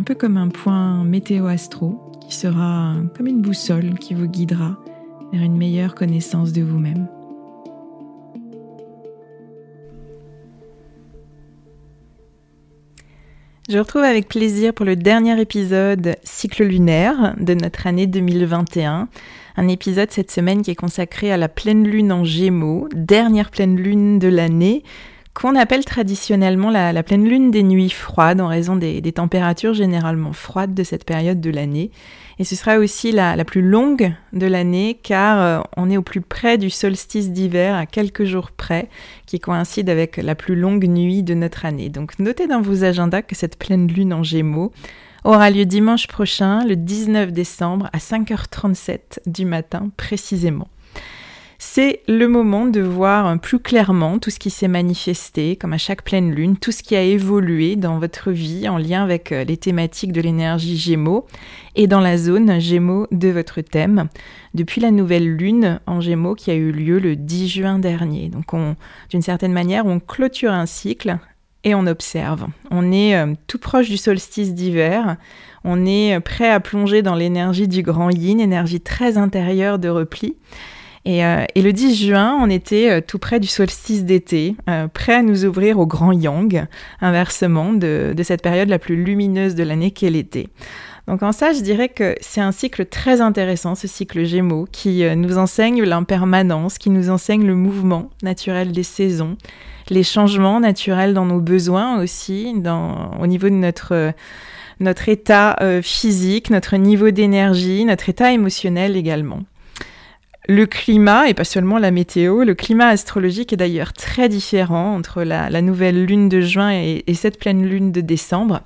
un peu comme un point météo-astro qui sera comme une boussole qui vous guidera vers une meilleure connaissance de vous-même. Je vous retrouve avec plaisir pour le dernier épisode cycle lunaire de notre année 2021. Un épisode cette semaine qui est consacré à la pleine lune en gémeaux, dernière pleine lune de l'année, qu'on appelle traditionnellement la, pleine lune des nuits froides en raison des, températures généralement froides de cette période de l'année. Et ce sera aussi la, plus longue de l'année car euh, on est au plus près du solstice d'hiver à quelques jours près qui coïncide avec la plus longue nuit de notre année. Donc notez dans vos agendas que cette pleine lune en gémeaux aura lieu dimanche prochain, le 19 décembre à 5h37 du matin précisément c'est le moment de voir plus clairement tout ce qui s'est manifesté, comme à chaque pleine lune, tout ce qui a évolué dans votre vie en lien avec euh, les thématiques de l'énergie Gémeaux et dans la zone Gémeaux de votre thème, depuis la nouvelle lune en Gémeaux qui a eu lieu le 10 juin dernier. Donc d'une certaine manière, on clôture un cycle et on observe. On est euh, tout proche du solstice d'hiver, on est euh, prêt à plonger dans l'énergie du grand yin, énergie très intérieure de repli. Euh, et, le 10 juin, on était euh, tout près du solstice d'été, euh, prêt à nous ouvrir au grand yang, inversement de, cette période la plus lumineuse de l'année qu'est l'été. Donc en ça, je dirais que c'est un cycle très intéressant, ce cycle Gémeaux, qui nous enseigne l'impermanence, qui nous enseigne le mouvement naturel des saisons, les changements naturels dans nos besoins aussi, au niveau de notre, notre état physique, notre niveau d'énergie, notre état émotionnel également. Le climat, et pas seulement la météo, le climat astrologique est d'ailleurs très différent entre la, nouvelle lune de juin et, cette pleine lune de décembre.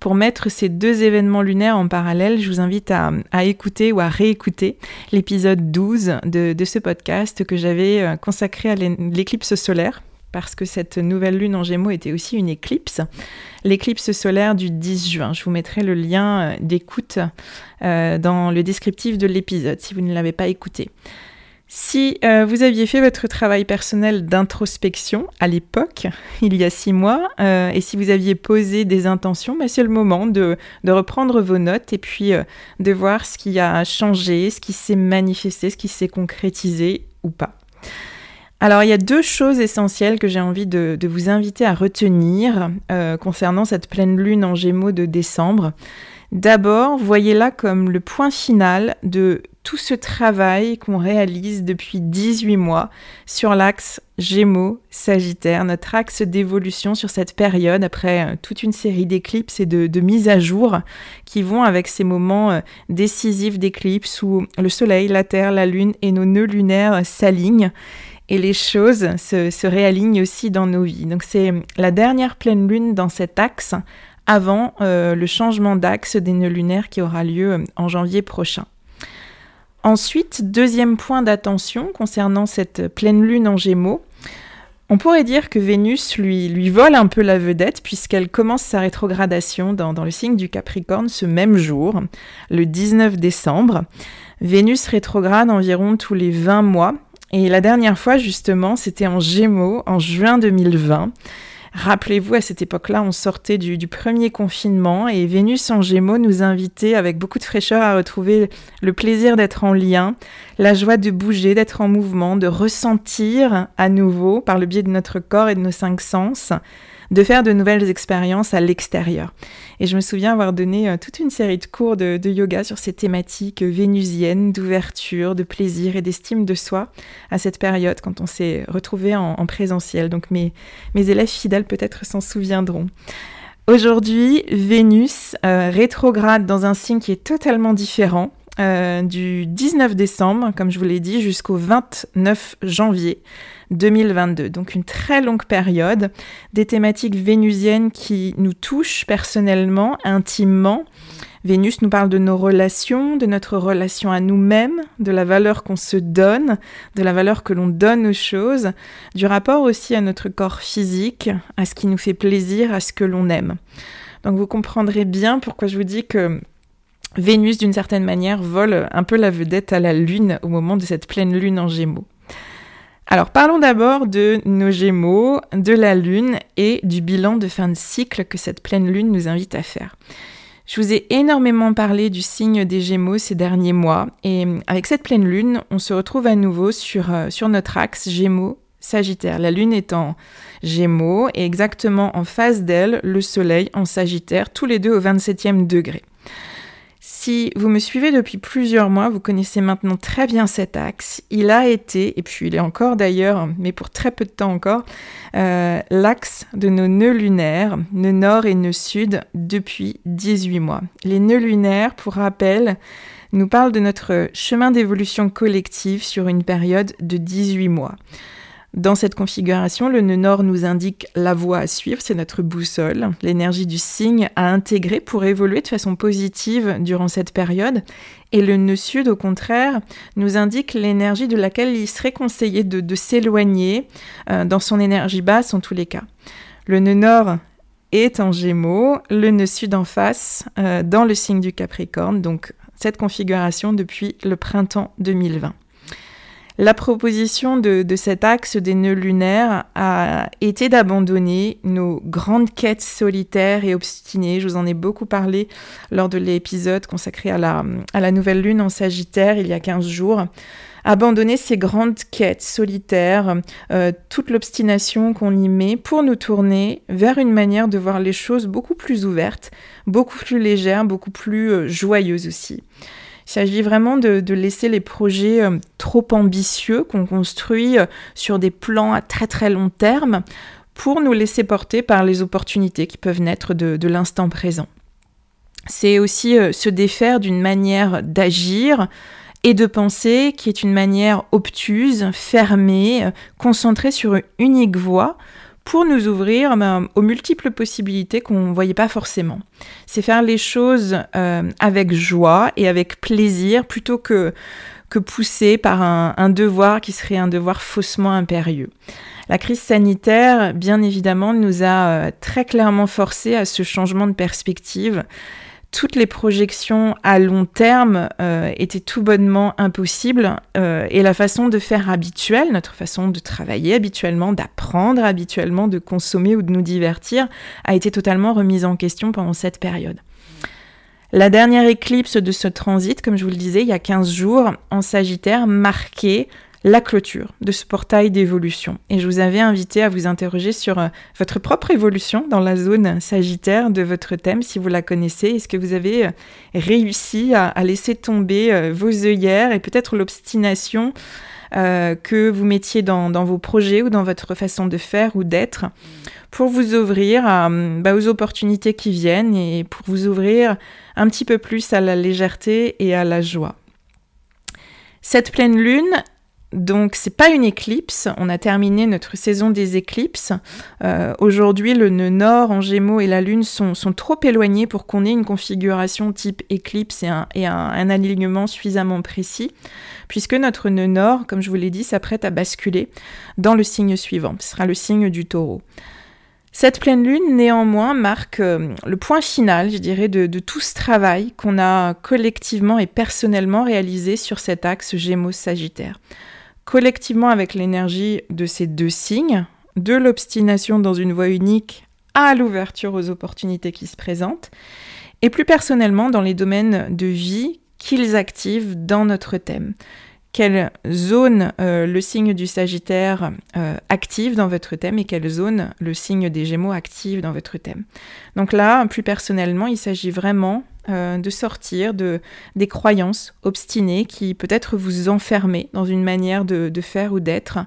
Pour mettre ces deux événements lunaires en parallèle, je vous invite à, écouter ou à réécouter l'épisode 12 de, ce podcast que j'avais euh, consacré à l'éclipse solaire parce que cette nouvelle lune en Gémeaux était aussi une éclipse, l'éclipse solaire du 10 juin. Je vous mettrai le lien euh, d'écoute euh, dans le descriptif de l'épisode si vous ne l'avez pas écouté. Si euh, vous aviez fait votre travail personnel d'introspection à l'époque, il y a six mois, et si vous aviez posé des intentions, bah, c'est le moment de, de, reprendre vos notes et puis de voir ce qui a changé, ce qui s'est manifesté, ce qui s'est concrétisé ou pas. Alors, il y a deux choses essentielles que j'ai envie de, vous inviter à retenir euh, concernant cette pleine lune en gémeaux de décembre. D'abord, voyez-la comme le point final de tout ce travail qu'on réalise depuis 18 mois sur l'axe Gémeaux-Sagittaire, notre axe d'évolution sur cette période après euh, toute une série d'éclipses et de, mises à jour qui vont avec ces moments euh, décisifs d'éclipse où le Soleil, la Terre, la Lune et nos nœuds lunaires s'alignent et les choses se, réalignent aussi dans nos vies. Donc c'est la dernière pleine lune dans cet axe avant euh, le changement d'axe des nœuds lunaires qui aura lieu en janvier prochain. Ensuite, deuxième point d'attention concernant cette pleine lune en gémeaux, on pourrait dire que Vénus lui, lui vole un peu la vedette puisqu'elle commence sa rétrogradation dans, dans, le signe du Capricorne ce même jour, le 19 décembre. Vénus rétrograde environ tous les 20 mois et la dernière fois justement c'était en Gémeaux en juin 2020. Rappelez-vous, à cette époque-là, on sortait du, premier confinement et Vénus en Gémeaux nous invitait avec beaucoup de fraîcheur à retrouver le plaisir d'être en lien, la joie de bouger, d'être en mouvement, de ressentir à nouveau, par le biais de notre corps et de nos cinq sens, de faire de nouvelles expériences à l'extérieur. Et je me souviens avoir donné euh, toute une série de cours de, yoga sur ces thématiques vénusiennes, d'ouverture, de plaisir et d'estime de soi à cette période quand on s'est retrouvé en, présentiel. Donc mes, mes élèves fidèles peut-être s'en souviendront. Aujourd'hui, Vénus euh, rétrograde dans un signe qui est totalement différent. Euh, du 19 décembre, comme je vous l'ai dit, jusqu'au 29 janvier. 2022. Donc une très longue période, des thématiques vénusiennes qui nous touchent personnellement, intimement. Vénus nous parle de nos relations, de notre relation à nous-mêmes, de la valeur qu'on se donne, de la valeur que l'on donne aux choses, du rapport aussi à notre corps physique, à ce qui nous fait plaisir, à ce que l'on aime. Donc vous comprendrez bien pourquoi je vous dis que Vénus, d'une certaine manière, vole un peu la vedette à la Lune au moment de cette pleine Lune en Gémeaux. Alors parlons d'abord de nos Gémeaux, de la Lune et du bilan de fin de cycle que cette pleine Lune nous invite à faire. Je vous ai énormément parlé du signe des Gémeaux ces derniers mois et avec cette pleine Lune, on se retrouve à nouveau sur, euh, sur notre axe Gémeaux. Sagittaire. La Lune est en Gémeaux et exactement en face d'elle, le Soleil en Sagittaire, tous les deux au 27e degré. Si vous me suivez depuis plusieurs mois, vous connaissez maintenant très bien cet axe. Il a été, et puis il est encore d'ailleurs, mais pour très peu de temps encore, euh, l'axe de nos nœuds lunaires, nœuds nord et nœuds sud, depuis 18 mois. Les nœuds lunaires, pour rappel, nous parlent de notre chemin d'évolution collective sur une période de 18 mois. Dans cette configuration, le nœud nord nous indique la voie à suivre, c'est notre boussole, l'énergie du signe à intégrer pour évoluer de façon positive durant cette période. Et le nœud sud, au contraire, nous indique l'énergie de laquelle il serait conseillé de, s'éloigner euh, dans son énergie basse en tous les cas. Le nœud nord est en gémeaux, le nœud sud en face euh, dans le signe du Capricorne, donc cette configuration depuis le printemps 2020. La proposition de, cet axe des nœuds lunaires a été d'abandonner nos grandes quêtes solitaires et obstinées. Je vous en ai beaucoup parlé lors de l'épisode consacré à la, nouvelle lune en Sagittaire il y a 15 jours abandonner ces grandes quêtes solitaires, euh, toute l'obstination qu'on y met pour nous tourner vers une manière de voir les choses beaucoup plus ouvertes, beaucoup plus légères, beaucoup plus euh, joyeuses aussi. Il s'agit vraiment de, laisser les projets euh, trop ambitieux qu'on construit euh, sur des plans à très très long terme pour nous laisser porter par les opportunités qui peuvent naître de, l'instant présent. C'est aussi euh, se défaire d'une manière d'agir et de penser qui est une manière obtuse, fermée, concentrée sur une unique voie pour nous ouvrir ben, aux multiples possibilités qu'on ne voyait pas forcément. C'est faire les choses euh, avec joie et avec plaisir plutôt que, que poussé par un, devoir qui serait un devoir faussement impérieux. La crise sanitaire, bien évidemment, nous a euh, très clairement forcé à ce changement de perspective toutes les projections à long terme euh, étaient tout bonnement impossibles euh, et la façon de faire habituelle, notre façon de travailler habituellement, d'apprendre habituellement, de consommer ou de nous divertir, a été totalement remise en question pendant cette période. La dernière éclipse de ce transit, comme je vous le disais, il y a 15 jours, en Sagittaire, marquait la clôture de ce portail d'évolution. Et je vous avais invité à vous interroger sur euh, votre propre évolution dans la zone sagittaire de votre thème, si vous la connaissez. Est-ce que vous avez euh, réussi à, laisser tomber euh, vos œillères et peut-être l'obstination que vous mettiez dans, vos projets ou dans votre façon de faire ou d'être pour vous ouvrir bah, aux opportunités qui viennent et pour vous ouvrir un petit peu plus à la légèreté et à la joie? Cette pleine lune, donc c'est pas une éclipse, on a terminé notre saison des éclipses. Euh, aujourd'hui le nœud nord en gémeaux et la lune sont, trop éloignés pour qu'on ait une configuration type éclipse et, un, alignement suffisamment précis, puisque notre nœud nord, comme je vous l'ai dit, s'apprête à basculer dans le signe suivant, ce sera le signe du taureau. Cette pleine lune, néanmoins, marque euh, le point final, je dirais, de, de tout ce travail qu'on a collectivement et personnellement réalisé sur cet axe Gémeaux-Sagittaire collectivement avec l'énergie de ces deux signes, de l'obstination dans une voie unique à l'ouverture aux opportunités qui se présentent, et plus personnellement dans les domaines de vie qu'ils activent dans notre thème. Quelle zone euh, le signe du Sagittaire euh, active dans votre thème et quelle zone le signe des Gémeaux active dans votre thème. Donc là, plus personnellement, il s'agit vraiment euh, de sortir de, des croyances obstinées qui peut-être vous enfermer dans une manière de, faire ou d'être,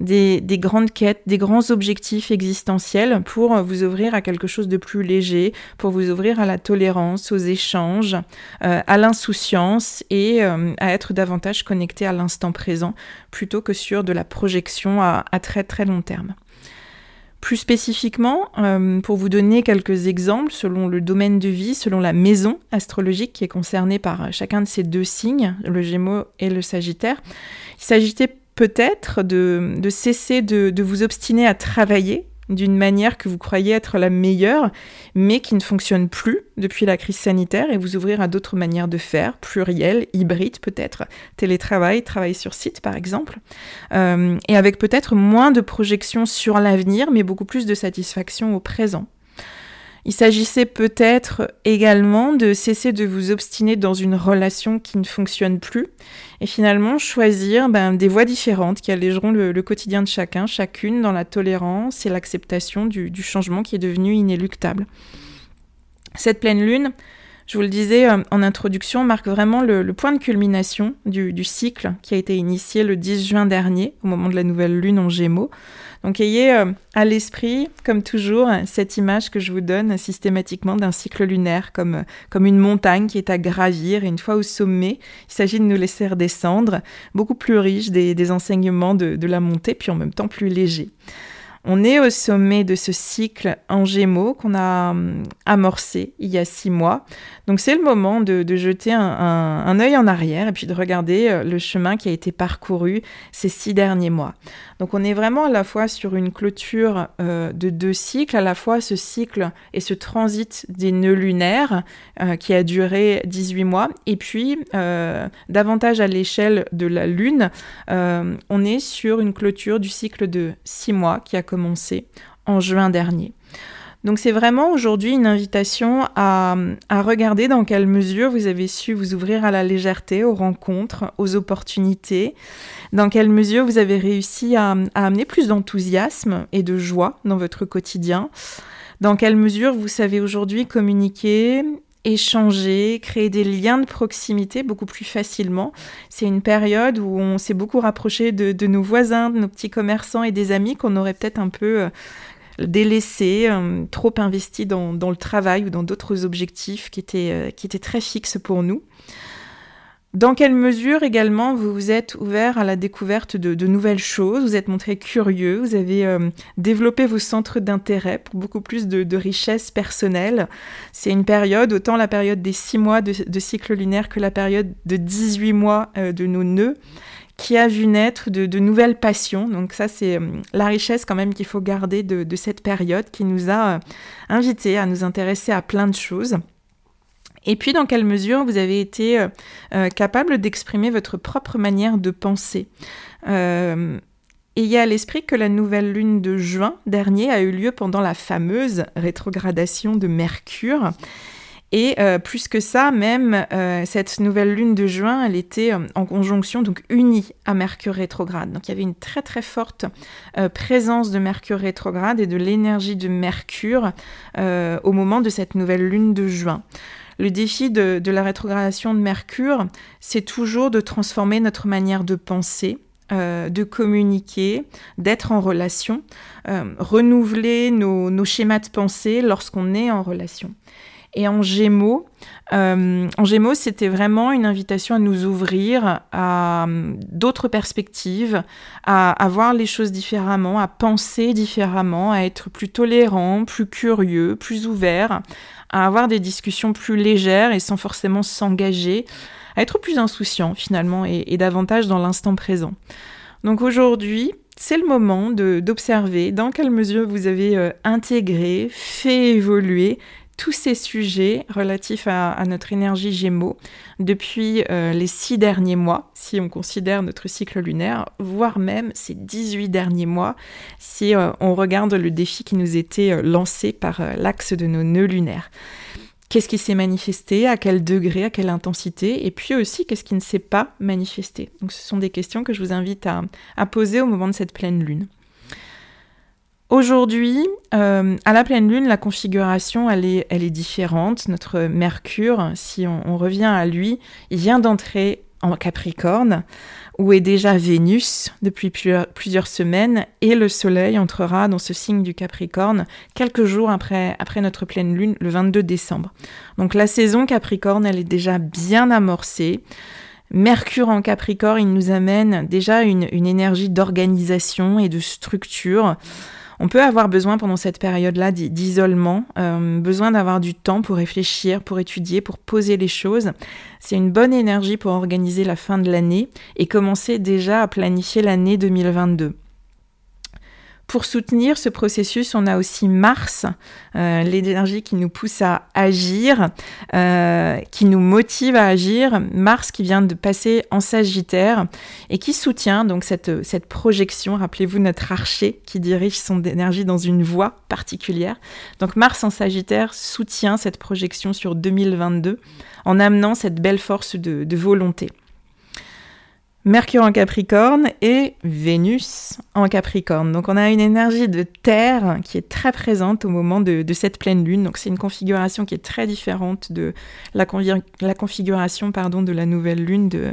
des, grandes quêtes, des grands objectifs existentiels pour vous ouvrir à quelque chose de plus léger, pour vous ouvrir à la tolérance, aux échanges, euh, à l'insouciance et euh, à être davantage connecté à l'instant présent plutôt que sur de la projection à très très long terme. Plus spécifiquement, euh, pour vous donner quelques exemples, selon le domaine de vie, selon la maison astrologique qui est concernée par chacun de ces deux signes, le Gémeaux et le Sagittaire, il s'agitait peut-être de, cesser de, vous obstiner à travailler d'une manière que vous croyez être la meilleure, mais qui ne fonctionne plus depuis la crise sanitaire et vous ouvrir à d'autres manières de faire, plurielles, hybrides peut-être, télétravail, travail sur site par exemple, euh, et avec peut-être moins de projections sur l'avenir, mais beaucoup plus de satisfaction au présent. Il s'agissait peut-être également de cesser de vous obstiner dans une relation qui ne fonctionne plus et finalement choisir ben, des voies différentes qui allégeront le, quotidien de chacun, chacune dans la tolérance et l'acceptation du, changement qui est devenu inéluctable. Cette pleine lune, je vous le disais euh, en introduction, marque vraiment le, point de culmination du, du, cycle qui a été initié le 10 juin dernier, au moment de la nouvelle lune en Gémeaux. Donc ayez euh, à l'esprit, comme toujours, cette image que je vous donne systématiquement d'un cycle lunaire comme, euh, comme une montagne qui est à gravir et une fois au sommet, il s'agit de nous laisser redescendre, beaucoup plus riche des, enseignements de, la montée, puis en même temps plus léger. On est au sommet de ce cycle en gémeaux qu'on a hum, amorcé il y a six mois. Donc c'est le moment de, jeter un, œil en arrière et puis de regarder euh, le chemin qui a été parcouru ces six derniers mois. Donc on est vraiment à la fois sur une clôture euh, de deux cycles, à la fois ce cycle et ce transit des nœuds lunaires euh, qui a duré 18 mois, et puis davantage à l'échelle de la Lune, on est sur une clôture du cycle de six mois qui a commencé en juin dernier. Donc c'est vraiment aujourd'hui une invitation à, regarder dans quelle mesure vous avez su vous ouvrir à la légèreté, aux rencontres, aux opportunités, dans quelle mesure vous avez réussi à, amener plus d'enthousiasme et de joie dans votre quotidien, dans quelle mesure vous savez aujourd'hui communiquer, échanger, créer des liens de proximité beaucoup plus facilement. C'est une période où on s'est beaucoup rapproché de, nos voisins, de nos petits commerçants et des amis qu'on aurait peut-être un peu délaissés, euh, trop investis dans, le travail ou dans d'autres objectifs qui étaient, euh, qui étaient très fixes pour nous. Dans quelle mesure également vous vous êtes ouvert à la découverte de, nouvelles choses, vous êtes montré curieux, vous avez euh, développé vos centres d'intérêt pour beaucoup plus de, richesse personnelle. C'est une période, autant la période des six mois de, cycle lunaire que la période de 18 mois de nos nœuds, qui a vu naître de, nouvelles passions. Donc ça, c'est euh, la richesse quand même qu'il faut garder de, cette période qui nous a invités à nous intéresser à plein de choses. Et puis, dans quelle mesure vous avez été euh, euh, capable d'exprimer votre propre manière de penser? Euh, ayez à l'esprit que la nouvelle lune de juin dernier a eu lieu pendant la fameuse rétrogradation de Mercure. Et euh, plus que ça, même euh, cette nouvelle lune de juin, elle était euh, en conjonction, donc unie à Mercure rétrograde. Donc il y avait une très très forte présence de Mercure rétrograde et de l'énergie de Mercure au moment de cette nouvelle lune de juin. Le défi de, la rétrogradation de Mercure, c'est toujours de transformer notre manière de penser, de communiquer, d'être en relation, renouveler nos, schémas de pensée lorsqu'on est en relation. Et en Gémeaux, euh, en Gémeaux, c'était vraiment une invitation à nous ouvrir à d'autres perspectives, à, à, voir les choses différemment, à penser différemment, à être plus tolérant, plus curieux, plus ouvert, à avoir des discussions plus légères et sans forcément s'engager à être plus insouciant finalement et, davantage dans l'instant présent. Donc aujourd'hui, c'est le moment d'observer dans quelle mesure vous avez euh, intégré, fait évoluer tous ces sujets relatifs à, notre énergie Gémeaux depuis euh, les six derniers mois, si on considère notre cycle lunaire, voire même ces 18 derniers mois, si euh, on regarde le défi qui nous était lancé par l'axe de nos nœuds lunaires. Qu'est-ce qui s'est manifesté, à quel degré, à quelle intensité, et puis aussi qu'est-ce qui ne s'est pas manifesté? Donc ce sont des questions que je vous invite à, poser au moment de cette pleine lune. Aujourd'hui, euh, à la pleine lune, la configuration, elle est, elle est différente. Notre Mercure, si on revient à lui, il vient d'entrer en Capricorne où est déjà Vénus depuis plusieurs semaines, et le Soleil entrera dans ce signe du Capricorne quelques jours après, après notre pleine lune, le 22 décembre. Donc la saison Capricorne, elle est déjà bien amorcée. Mercure en Capricorne, il nous amène déjà une, une énergie d'organisation et de structure. On peut avoir besoin pendant cette période-là d'isolement, euh, besoin d'avoir du temps pour réfléchir, pour étudier, pour poser les choses. C'est une bonne énergie pour organiser la fin de l'année et commencer déjà à planifier l'année 2022. Pour soutenir ce processus, on a aussi Mars, euh, l'énergie qui nous pousse à agir, euh, qui nous motive à agir. Mars qui vient de passer en Sagittaire et qui soutient donc cette, cette projection. Rappelez-vous notre archer qui dirige son énergie dans une voie particulière. Donc Mars en Sagittaire soutient cette projection sur 2022 en amenant cette belle force de volonté. Mercure en Capricorne et Vénus en Capricorne. Donc on a une énergie de terre qui est très présente au moment de, cette pleine lune. Donc c'est une configuration qui est très différente de la, configuration pardon, de la nouvelle lune de,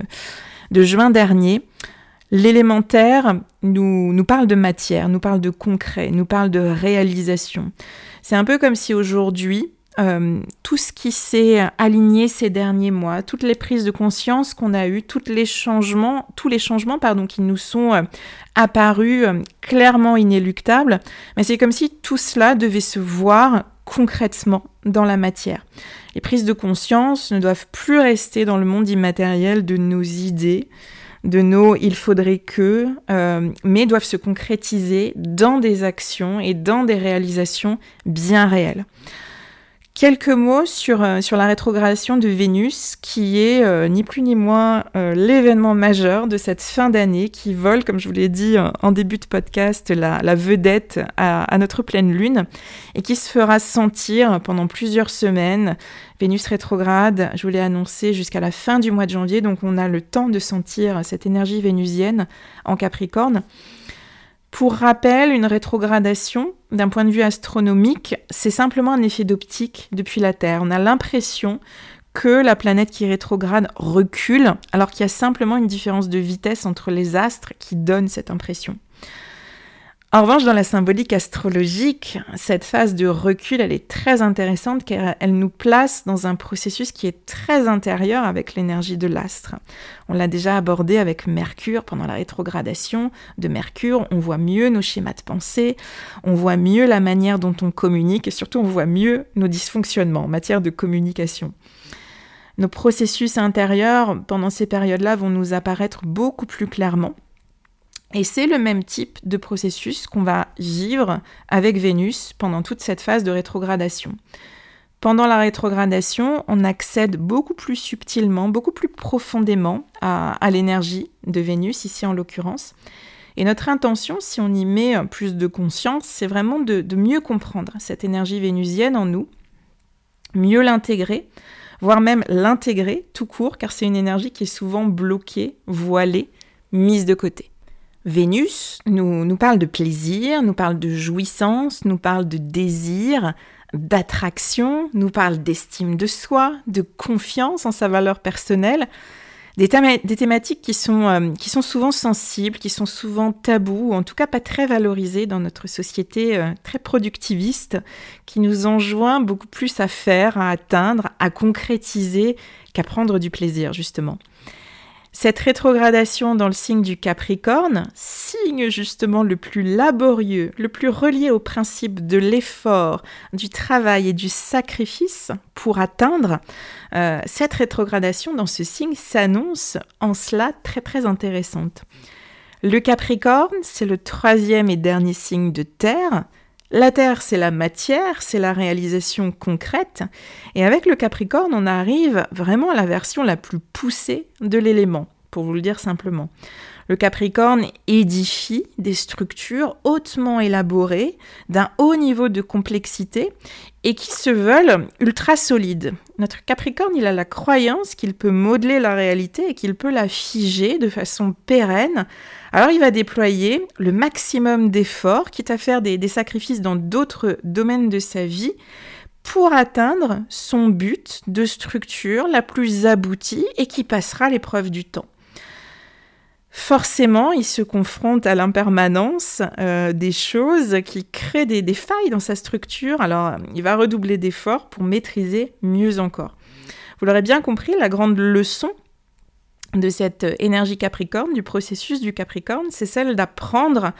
de juin dernier. L'élémentaire nous, nous parle de matière, nous parle de concret, nous parle de réalisation. C'est un peu comme si aujourd'hui, euh, tout ce qui s'est aligné ces derniers mois, toutes les prises de conscience qu'on a eues, tous les changements, tous les changements pardon, qui nous sont euh, apparus euh, clairement inéluctables, mais c'est comme si tout cela devait se voir concrètement dans la matière. Les prises de conscience ne doivent plus rester dans le monde immatériel de nos idées, de nos il faudrait que, mais doivent se concrétiser dans des actions et dans des réalisations bien réelles. Quelques mots sur, euh, sur la rétrogradation de Vénus, qui est euh, ni plus ni moins euh, l'événement majeur de cette fin d'année qui vole, comme je vous l'ai dit en début de podcast, la, la vedette à, à, notre pleine lune et qui se fera sentir pendant plusieurs semaines. Vénus rétrograde, je vous l'ai annoncé, jusqu'à la fin du mois de janvier, donc on a le temps de sentir cette énergie vénusienne en Capricorne. Pour rappel, une rétrogradation, d'un point de vue astronomique, c'est simplement un effet d'optique depuis la Terre. On a l'impression que la planète qui rétrograde recule, alors qu'il y a simplement une différence de vitesse entre les astres qui donne cette impression. En revanche, dans la symbolique astrologique, cette phase de recul, elle est très intéressante car elle nous place dans un processus qui est très intérieur avec l'énergie de l'astre. On l'a déjà abordé avec Mercure pendant la rétrogradation de Mercure. On voit mieux nos schémas de pensée, on voit mieux la manière dont on communique et surtout on voit mieux nos dysfonctionnements en matière de communication. Nos processus intérieurs pendant ces périodes-là vont nous apparaître beaucoup plus clairement et c'est le même type de processus qu'on va vivre avec Vénus pendant toute cette phase de rétrogradation. Pendant la rétrogradation, on accède beaucoup plus subtilement, beaucoup plus profondément à, l'énergie de Vénus, ici en l'occurrence. Et notre intention, si on y met plus de conscience, c'est vraiment de, mieux comprendre cette énergie vénusienne en nous mieux l'intégrer, voire même l'intégrer tout court, car c'est une énergie qui est souvent bloquée, voilée, mise de côté. Vénus nous, nous parle de plaisir, nous parle de jouissance, nous parle de désir, d'attraction, nous parle d'estime de soi, de confiance en sa valeur personnelle, des, thématiques qui sont, euh, qui sont souvent sensibles, qui sont souvent tabous, ou en tout cas pas très valorisées dans notre société euh, très productiviste, qui nous enjoint beaucoup plus à faire, à atteindre, à concrétiser qu'à prendre du plaisir, justement. Cette rétrogradation dans le signe du Capricorne, signe justement le plus laborieux, le plus relié au principe de l'effort, du travail et du sacrifice pour atteindre, euh, cette rétrogradation dans ce signe s'annonce en cela très très intéressante. Le Capricorne, c'est le troisième et dernier signe de Terre, la Terre, c'est la matière, c'est la réalisation concrète. Et avec le Capricorne, on arrive vraiment à la version la plus poussée de l'élément, pour vous le dire simplement. Le Capricorne édifie des structures hautement élaborées, d'un haut niveau de complexité et qui se veulent ultra solides. Notre Capricorne, il a la croyance qu'il peut modeler la réalité et qu'il peut la figer de façon pérenne. Alors il va déployer le maximum d'efforts, quitte à faire des, des sacrifices dans d'autres domaines de sa vie, pour atteindre son but de structure la plus aboutie et qui passera l'épreuve du temps forcément, il se confronte à l'impermanence euh, des choses qui créent des, failles dans sa structure. Alors, il va redoubler d'efforts pour maîtriser mieux encore. Vous l'aurez bien compris, la grande leçon de cette énergie Capricorne, du processus du Capricorne, c'est celle d'apprendre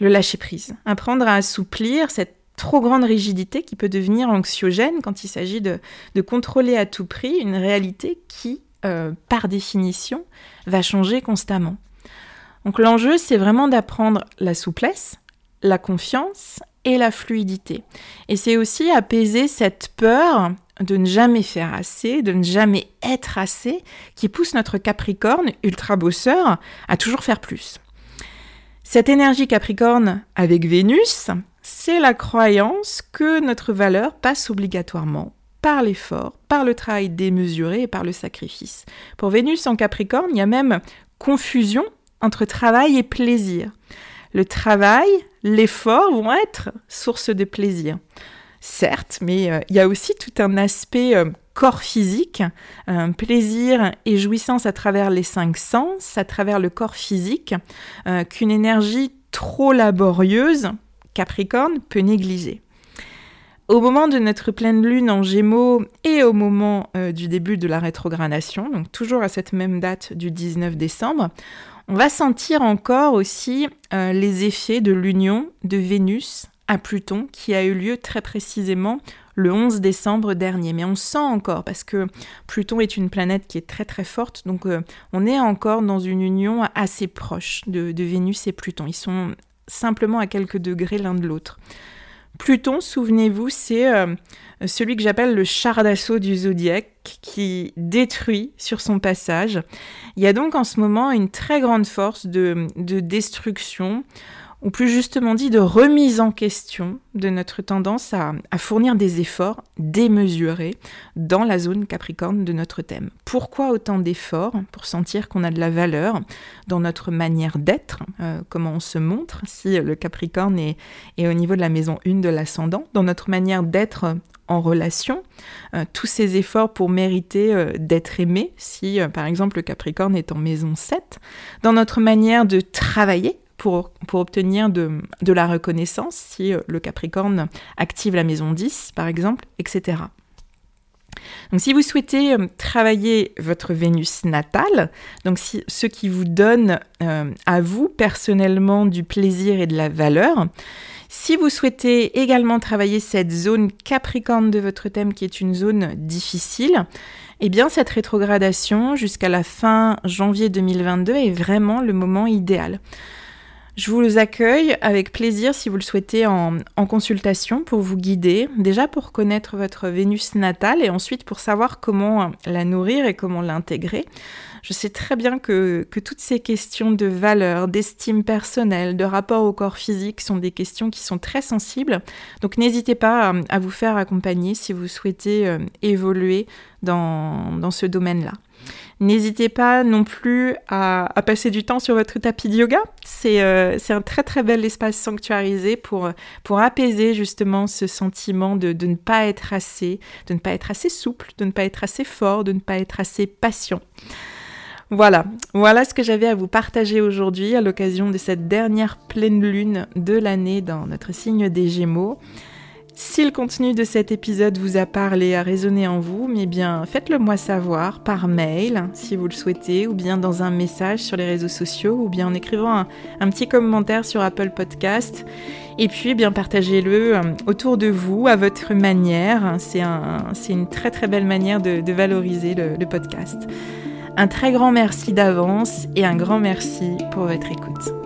le lâcher-prise, apprendre à assouplir cette trop grande rigidité qui peut devenir anxiogène quand il s'agit de, de, contrôler à tout prix une réalité qui, euh, par définition, va changer constamment. Donc l'enjeu, c'est vraiment d'apprendre la souplesse, la confiance et la fluidité. Et c'est aussi apaiser cette peur de ne jamais faire assez, de ne jamais être assez, qui pousse notre Capricorne, ultra bosseur, à toujours faire plus. Cette énergie Capricorne avec Vénus, c'est la croyance que notre valeur passe obligatoirement par l'effort, par le travail démesuré et par le sacrifice. Pour Vénus en Capricorne, il y a même confusion entre travail et plaisir. Le travail, l'effort vont être source de plaisir. Certes, mais euh, il y a aussi tout un aspect euh, corps physique, plaisir et jouissance à travers les cinq sens, à travers le corps physique, euh, qu'une énergie trop laborieuse, Capricorne, peut négliger. Au moment de notre pleine lune en Gémeaux et au moment du début de la rétrogradation, donc toujours à cette même date du 19 décembre, on va sentir encore aussi euh, les effets de l'union de Vénus à Pluton qui a eu lieu très précisément le 11 décembre dernier. Mais on sent encore parce que Pluton est une planète qui est très très forte, donc euh, on est encore dans une union assez proche de, Vénus et Pluton. Ils sont simplement à quelques degrés l'un de l'autre. Pluton, souvenez-vous, c'est euh, celui que j'appelle le char d'assaut du zodiaque qui détruit sur son passage. Il y a donc en ce moment une très grande force de, de destruction ou plus justement dit de remise en question de notre tendance à, fournir des efforts démesurés dans la zone Capricorne de notre thème. Pourquoi autant d'efforts Pour sentir qu'on a de la valeur dans notre manière d'être, euh, comment on se montre, si le Capricorne est, au niveau de la maison 1 de l'ascendant, dans notre manière d'être en relation, euh, tous ces efforts pour mériter euh, d'être aimé, si par exemple le Capricorne est en maison 7, dans notre manière de travailler, pour, obtenir de, la reconnaissance, si euh, le Capricorne active la maison 10, par exemple, etc. Donc si vous souhaitez euh, travailler votre Vénus natale, donc si, ce qui vous donne euh, à vous personnellement du plaisir et de la valeur, si vous souhaitez également travailler cette zone Capricorne de votre thème qui est une zone difficile, eh bien cette rétrogradation jusqu'à la fin janvier 2022 est vraiment le moment idéal. Je vous accueille avec plaisir si vous le souhaitez en, consultation pour vous guider, déjà pour connaître votre Vénus natale et ensuite pour savoir comment la nourrir et comment l'intégrer. Je sais très bien que, toutes ces questions de valeur, d'estime personnelle, de rapport au corps physique sont des questions qui sont très sensibles. Donc n'hésitez pas à, vous faire accompagner si vous souhaitez euh, évoluer dans ce domaine-là. N'hésitez pas non plus à, passer du temps sur votre tapis de yoga. Euh, c'est un très très bel espace sanctuarisé pour, pour apaiser justement ce sentiment de, de ne pas être assez, de ne pas être assez souple, de ne pas être assez fort, de ne pas être assez patient. Voilà, voilà ce que j'avais à vous partager aujourd'hui à l'occasion de cette dernière pleine lune de l'année dans notre signe des Gémeaux. Si le contenu de cet épisode vous a parlé, a résonné en vous, mais bien faites-le moi savoir par mail si vous le souhaitez, ou bien dans un message sur les réseaux sociaux, ou bien en écrivant un, petit commentaire sur Apple Podcast. Et puis eh bien partagez-le euh, autour de vous à votre manière. C'est une très très belle manière de, valoriser le podcast. Un très grand merci d'avance et un grand merci pour votre écoute.